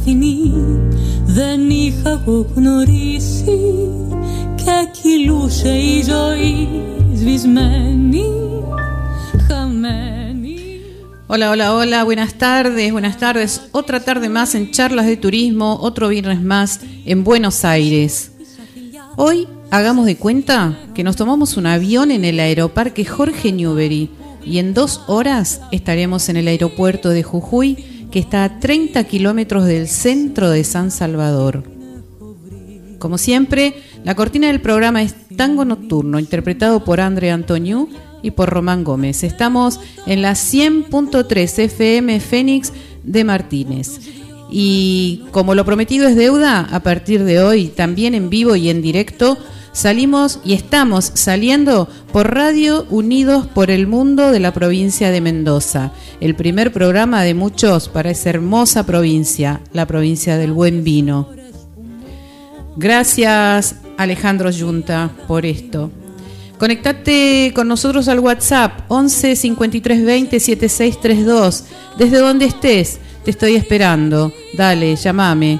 αληθινή δεν είχα εγώ γνωρίσει και κυλούσε η ζωή σβησμένη, χαμένη. Hola, hola, hola, buenas tardes, buenas tardes. Otra tarde más en charlas de turismo, otro viernes más en Buenos Aires. Hoy hagamos de cuenta que nos tomamos un avión en el aeroparque Jorge Newbery y en dos horas estaremos en el aeropuerto de Jujuy que está a 30 kilómetros del centro de San Salvador. Como siempre, la cortina del programa es Tango Nocturno, interpretado por André Antoniu y por Román Gómez. Estamos en la 100.3 FM Fénix de Martínez. Y como lo prometido es deuda, a partir de hoy, también en vivo y en directo, Salimos y estamos saliendo por Radio Unidos por el Mundo de la provincia de Mendoza, el primer programa de muchos para esa hermosa provincia, la provincia del buen vino. Gracias Alejandro Yunta por esto. Conectate con nosotros al WhatsApp 11 53 20 7632. Desde donde estés, te estoy esperando. Dale, llámame.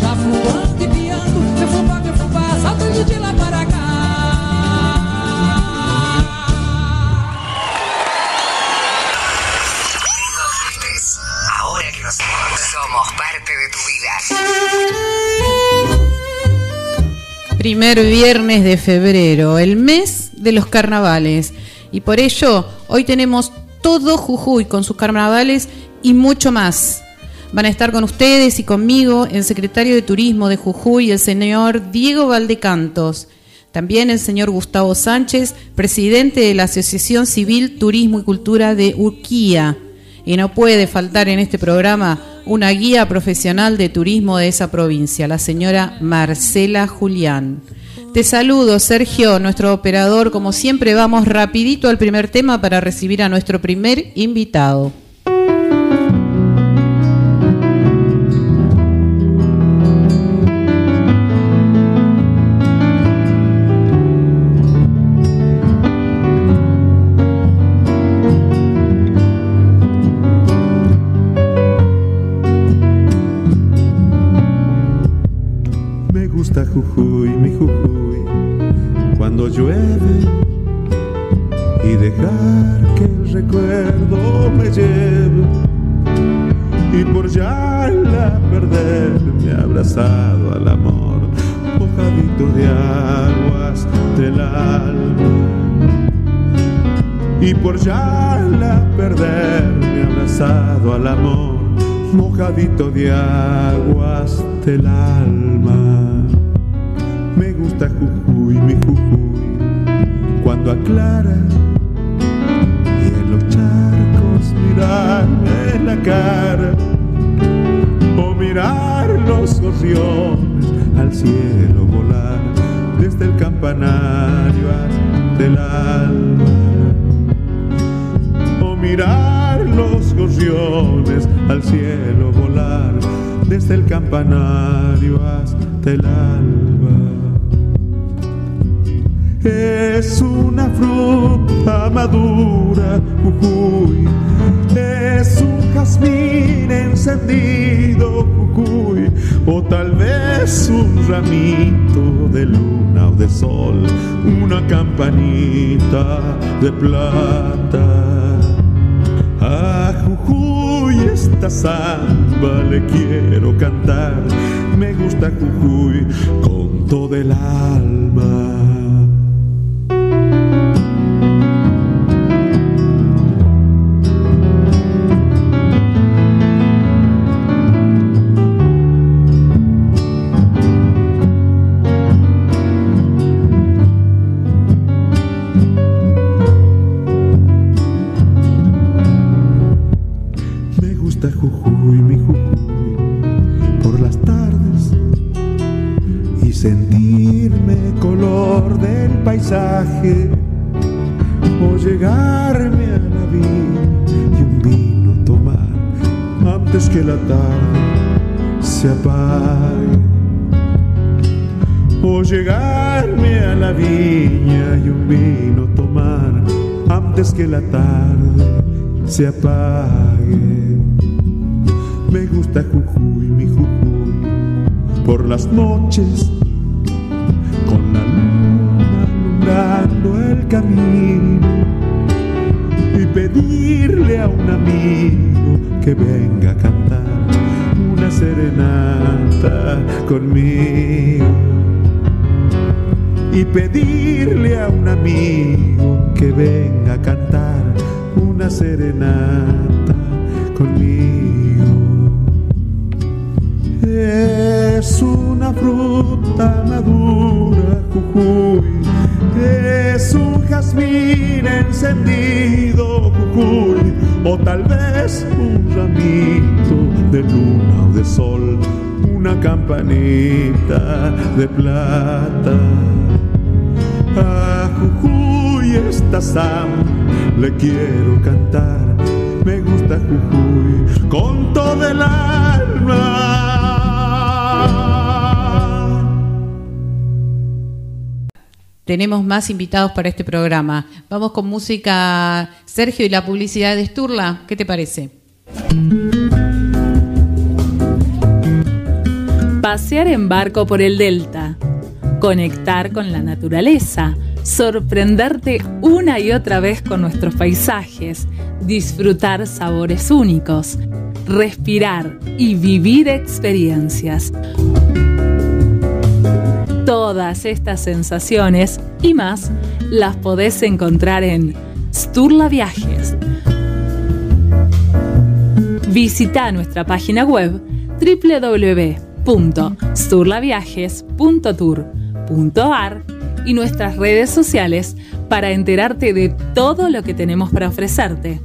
Primer viernes de febrero, el mes de los carnavales. Y por ello, hoy tenemos todo Jujuy con sus carnavales y mucho más. Van a estar con ustedes y conmigo el secretario de Turismo de Jujuy, el señor Diego Valdecantos. También el señor Gustavo Sánchez, presidente de la Asociación Civil Turismo y Cultura de Urquía. Y no puede faltar en este programa una guía profesional de turismo de esa provincia, la señora Marcela Julián. Te saludo, Sergio, nuestro operador. Como siempre, vamos rapidito al primer tema para recibir a nuestro primer invitado. Llueve y dejar que el recuerdo me lleve y por ya la perderme abrazado al amor, mojadito de aguas del alma. Y por ya la perderme abrazado al amor, mojadito de aguas del alma gusta Jujuy, mi Jujuy, cuando aclara y en los charcos mirarme la cara o mirar los gorriones al cielo volar desde el campanario hasta el alma. O mirar los gorriones al cielo volar desde el campanario hasta el alma es una fruta madura, Jujuy, es un jazmín encendido, Jujuy, o tal vez un ramito de luna o de sol, una campanita de plata. A Jujuy esta samba le quiero cantar, me gusta Jujuy con todo el alma. Llegarme a la viña y un vino tomar antes que la tarde se apague. Me gusta Jujuy, mi Jujuy, por las noches, con la luna alumbrando el camino y pedirle a un amigo que venga a cantar una serenata conmigo y pedirle a un amigo que venga a cantar una serenata conmigo. Es una fruta madura, Jujuy. Es un jazmín encendido, Jujuy. O tal vez un ramito de luna o de sol. Una campanita de plata. Jujuy esta samba le quiero cantar, me gusta Jujuy con todo el alma. Tenemos más invitados para este programa. Vamos con música Sergio y la publicidad de Sturla. ¿Qué te parece? Pasear en barco por el delta, conectar con la naturaleza sorprenderte una y otra vez con nuestros paisajes, disfrutar sabores únicos, respirar y vivir experiencias. Todas estas sensaciones y más las podés encontrar en Sturla Viajes. Visita nuestra página web www.sturlaviajes.tour.ar y nuestras redes sociales para enterarte de todo lo que tenemos para ofrecerte.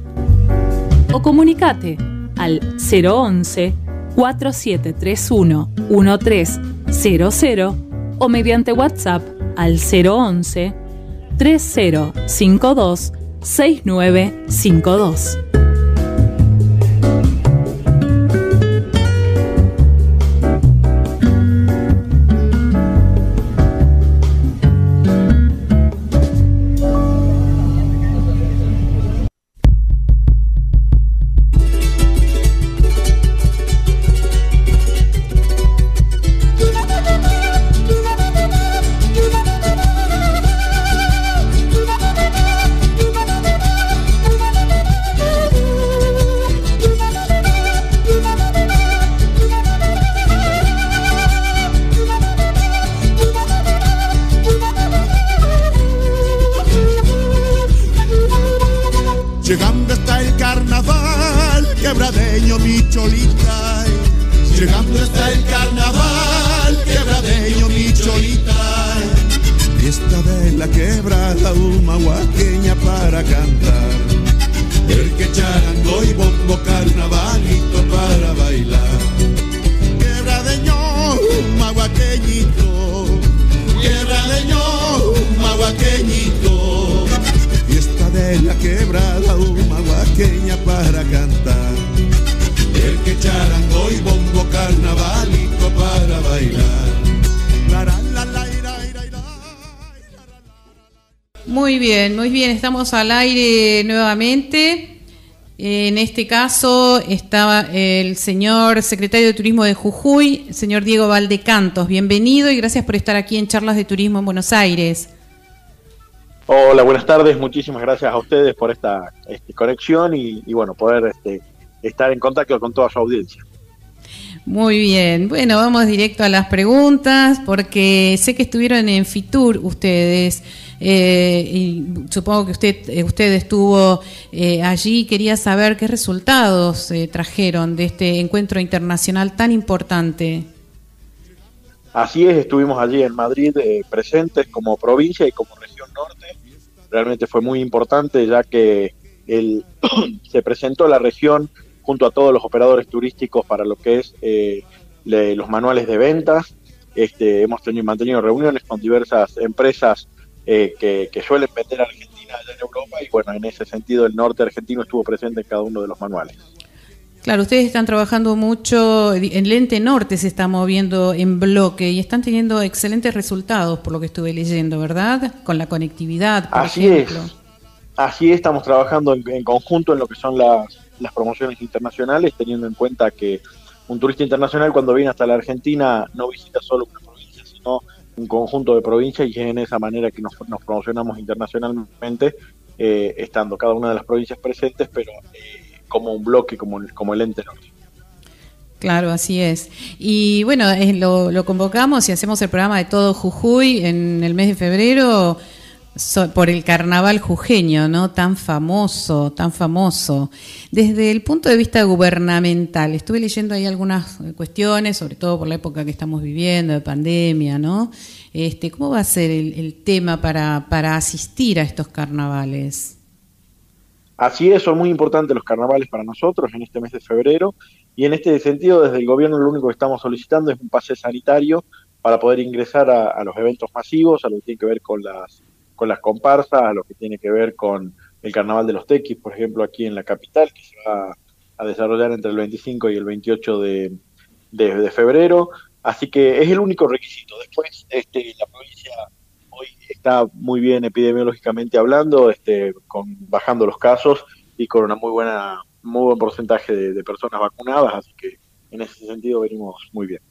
O comunicate al 011 4731 1300 o mediante WhatsApp al 011 3052 6952. Estamos al aire nuevamente. En este caso estaba el señor secretario de Turismo de Jujuy, señor Diego Valdecantos. Bienvenido y gracias por estar aquí en Charlas de Turismo en Buenos Aires. Hola, buenas tardes. Muchísimas gracias a ustedes por esta este, conexión y, bueno, poder este, estar en contacto con toda su audiencia. Muy bien, bueno, vamos directo a las preguntas porque sé que estuvieron en Fitur ustedes. Eh, y supongo que usted, eh, usted estuvo eh, allí. Quería saber qué resultados trajeron de este encuentro internacional tan importante. Así es, estuvimos allí en Madrid presentes como provincia y como región norte. Realmente fue muy importante ya que el, se presentó la región junto a todos los operadores turísticos para lo que es los manuales de ventas, este, hemos tenido, mantenido reuniones con diversas empresas eh, que, que, suelen vender a Argentina allá en Europa y bueno, en ese sentido el norte argentino estuvo presente en cada uno de los manuales. Claro, ustedes están trabajando mucho, en Lente Norte se está moviendo en bloque y están teniendo excelentes resultados por lo que estuve leyendo, ¿verdad? Con la conectividad, por Así ejemplo. Es. Así es, estamos trabajando en, conjunto en lo que son las, promociones internacionales, teniendo en cuenta que un turista internacional cuando viene hasta la Argentina no visita solo una provincia, sino un conjunto de provincias y es en esa manera que nos, promocionamos internacionalmente, eh, estando cada una de las provincias presentes, pero eh, como un bloque, como, como el ente norte. Claro, así es. Y bueno, lo, convocamos y hacemos el programa de todo Jujuy en el mes de febrero por el carnaval jujeño, ¿no? Tan famoso, tan famoso. Desde el punto de vista gubernamental, estuve leyendo ahí algunas cuestiones, sobre todo por la época que estamos viviendo, de pandemia, ¿no? Este, ¿Cómo va a ser el, el tema para, para asistir a estos carnavales? Así es, son muy importantes los carnavales para nosotros en este mes de febrero y en este sentido desde el gobierno lo único que estamos solicitando es un pase sanitario para poder ingresar a, los eventos masivos, a lo que tiene que ver con las, con las comparsas, lo que tiene que ver con el carnaval de los tequis, por ejemplo, aquí en la capital, que se va a desarrollar entre el 25 y el 28 de, de febrero. Así que es el único requisito. Después, este, la provincia hoy está muy bien epidemiológicamente hablando, este, con, bajando los casos y con una muy buena, muy buen porcentaje de, personas vacunadas, así que en ese sentido venimos muy bien.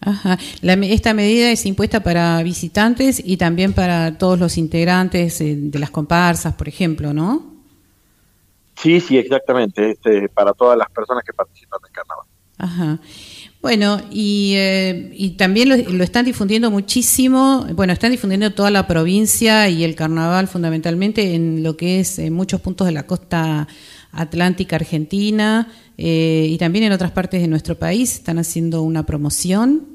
Ajá. esta medida es impuesta para visitantes y también para todos los integrantes eh, de las comparsas, por ejemplo, ¿no? Sí, sí, exactamente. Este, para todas las personas que participan del carnaval. Ajá. Bueno, y, eh, y también lo, están difundiendo muchísimo, bueno, están difundiendo toda la provincia y el carnaval fundamentalmente en lo que es en muchos puntos de la costa atlántica argentina eh, y también en otras partes de nuestro país, están haciendo una promoción.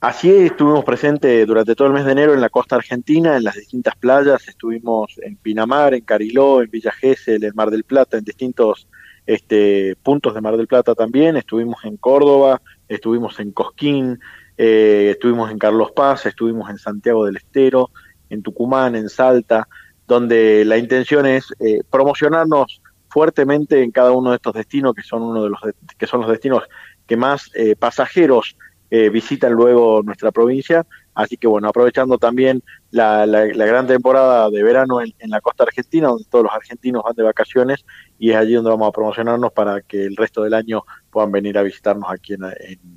Así estuvimos presentes durante todo el mes de enero en la costa argentina, en las distintas playas, estuvimos en Pinamar, en Cariló, en Villa Gesell, en Mar del Plata, en distintos este, puntos de Mar del Plata también, estuvimos en Córdoba, estuvimos en Cosquín, eh, estuvimos en Carlos Paz, estuvimos en Santiago del Estero, en Tucumán, en Salta, donde la intención es eh, promocionarnos fuertemente en cada uno de estos destinos que son uno de los que son los destinos que más eh, pasajeros visitan luego nuestra provincia así que bueno aprovechando también la, gran temporada de verano en, la costa argentina donde todos los argentinos van de vacaciones y es allí donde vamos a promocionarnos para que el resto del año puedan venir a visitarnos aquí en,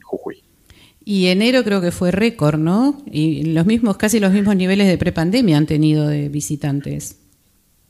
Jujuy. Y enero creo que fue récord, ¿no? Y los mismos, casi los mismos niveles de prepandemia han tenido de visitantes.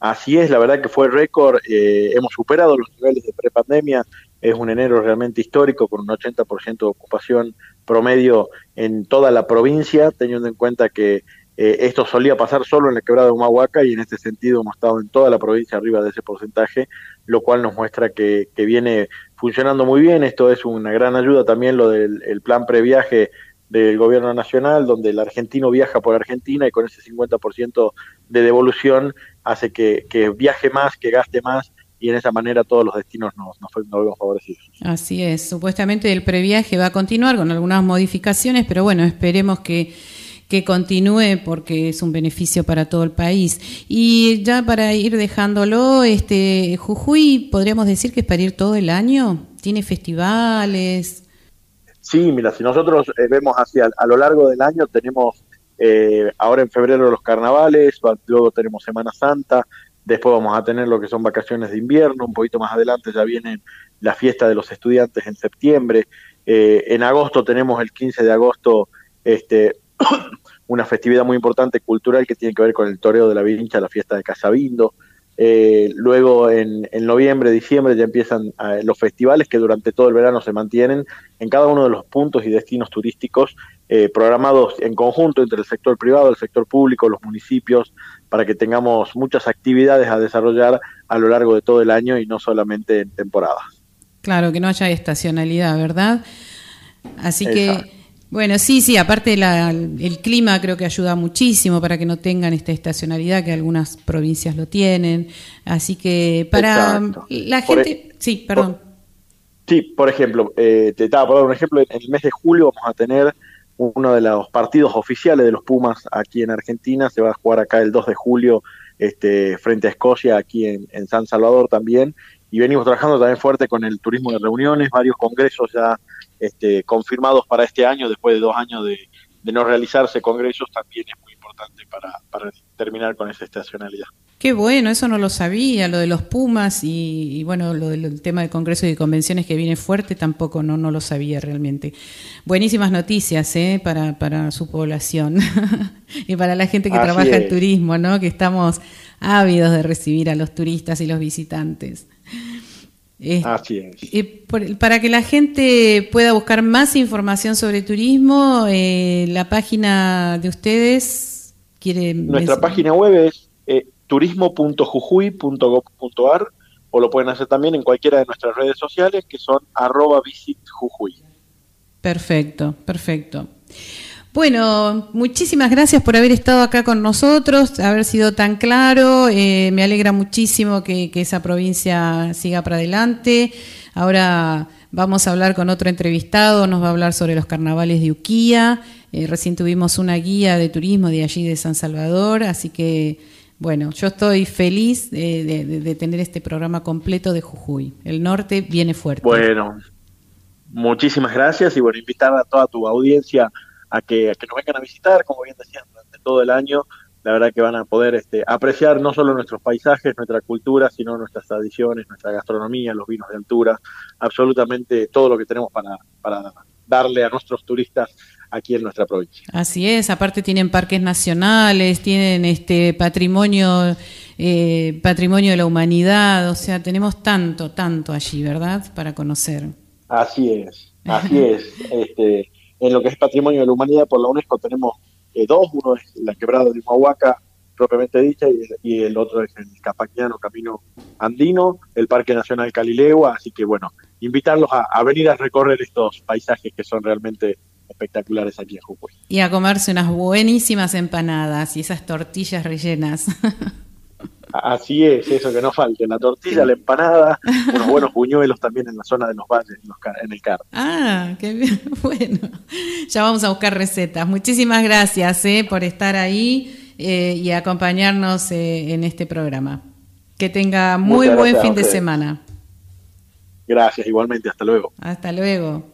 Así es, la verdad que fue récord, eh, hemos superado los niveles de prepandemia, es un enero realmente histórico con un 80% de ocupación promedio en toda la provincia, teniendo en cuenta que eh, esto solía pasar solo en la quebrada de Humahuaca y en este sentido hemos estado en toda la provincia arriba de ese porcentaje, lo cual nos muestra que, viene funcionando muy bien. Esto es una gran ayuda también lo del plan previaje del gobierno nacional, donde el argentino viaja por Argentina y con ese 50% de devolución hace que, viaje más, que gaste más y en esa manera todos los destinos nos, nos, nos vemos favorecidos. Así es, supuestamente el previaje va a continuar con algunas modificaciones, pero bueno, esperemos que que continúe porque es un beneficio para todo el país. Y ya para ir dejándolo, este Jujuy podríamos decir que es para ir todo el año, tiene festivales. Sí, mira, si nosotros eh, vemos hacia a lo largo del año tenemos eh, ahora en febrero los carnavales, luego tenemos Semana Santa, después vamos a tener lo que son vacaciones de invierno, un poquito más adelante ya viene la fiesta de los estudiantes en septiembre, eh, en agosto tenemos el 15 de agosto este una festividad muy importante cultural que tiene que ver con el toreo de la vincha, la fiesta de Casabindo. Eh, luego en, noviembre, diciembre ya empiezan eh, los festivales que durante todo el verano se mantienen en cada uno de los puntos y destinos turísticos eh, programados en conjunto entre el sector privado, el sector público, los municipios, para que tengamos muchas actividades a desarrollar a lo largo de todo el año y no solamente en temporadas. Claro, que no haya estacionalidad, ¿verdad? Así que bueno, sí, sí, aparte el clima creo que ayuda muchísimo para que no tengan esta estacionalidad que algunas provincias lo tienen. Así que para la gente... Sí, perdón. sí, por ejemplo, eh, te estaba por dar un ejemplo, en el mes de julio vamos a tener uno de los partidos oficiales de los Pumas aquí en Argentina. Se va a jugar acá el 2 de julio este, frente a Escocia, aquí en, San Salvador también. Y venimos trabajando también fuerte con el turismo de reuniones, varios congresos ya este, confirmados para este año, después de dos años de, no realizarse congresos, también es muy importante para, para terminar con esa estacionalidad. Qué bueno, eso no lo sabía, lo de los Pumas y, bueno, lo del tema de congresos y convenciones que viene fuerte tampoco no, no lo sabía realmente. Buenísimas noticias ¿eh? para, para su población y para la gente que trabaja en turismo, ¿no? que estamos ávidos de recibir a los turistas y los visitantes. Así es. Y para que la gente pueda buscar más información sobre turismo, eh, la página de ustedes quiere... Nuestra página web es eh, turismo.jujuy.gov.ar o lo pueden hacer también en cualquiera de nuestras redes sociales que son arroba visitjujuy. Perfecto, perfecto. Bueno, muchísimas gracias por haber estado acá con nosotros, haber sido tan claro. Eh, me alegra muchísimo que, esa provincia siga para adelante. Ahora vamos a hablar con otro entrevistado, nos va a hablar sobre los carnavales de Uquía. Eh, recién tuvimos una guía de turismo de allí de San Salvador, así que bueno, yo estoy feliz de, tener este programa completo de Jujuy. El norte viene fuerte. Bueno, muchísimas gracias y bueno, invitar a toda tu audiencia a que, nos vengan a visitar, como bien decían, durante todo el año. La verdad que van a poder este, apreciar no solo nuestros paisajes, nuestra cultura, sino nuestras tradiciones, nuestra gastronomía, los vinos de altura, absolutamente todo lo que tenemos para, para darle a nuestros turistas aquí en nuestra provincia. Así es, aparte tienen parques nacionales, tienen este patrimonio eh, patrimonio de la humanidad, o sea, tenemos tanto, tanto allí, ¿verdad? Para conocer. Así es, así es. Este, en lo que es patrimonio de la humanidad por la UNESCO tenemos eh, dos, uno es la quebrada de Humahuaca, propiamente dicha, y, el otro es el Capaquiano Camino Andino, el Parque Nacional Calilegua, así que bueno, invitarlos a venir a recorrer estos paisajes que son realmente espectaculares aquí en Jujuy. Y a comerse unas buenísimas empanadas y esas tortillas rellenas. Así es, eso que no falte, la tortilla, la empanada, unos buenos buñuelos también en la zona de los valles, en, el CAR. Ah, qué bien, bueno, ya vamos a buscar recetas. Muchísimas gracias eh, por estar ahí eh, y acompañarnos eh, en este programa. Que tenga muy buen fin de semana. Gracias, igualmente, hasta luego. Hasta luego.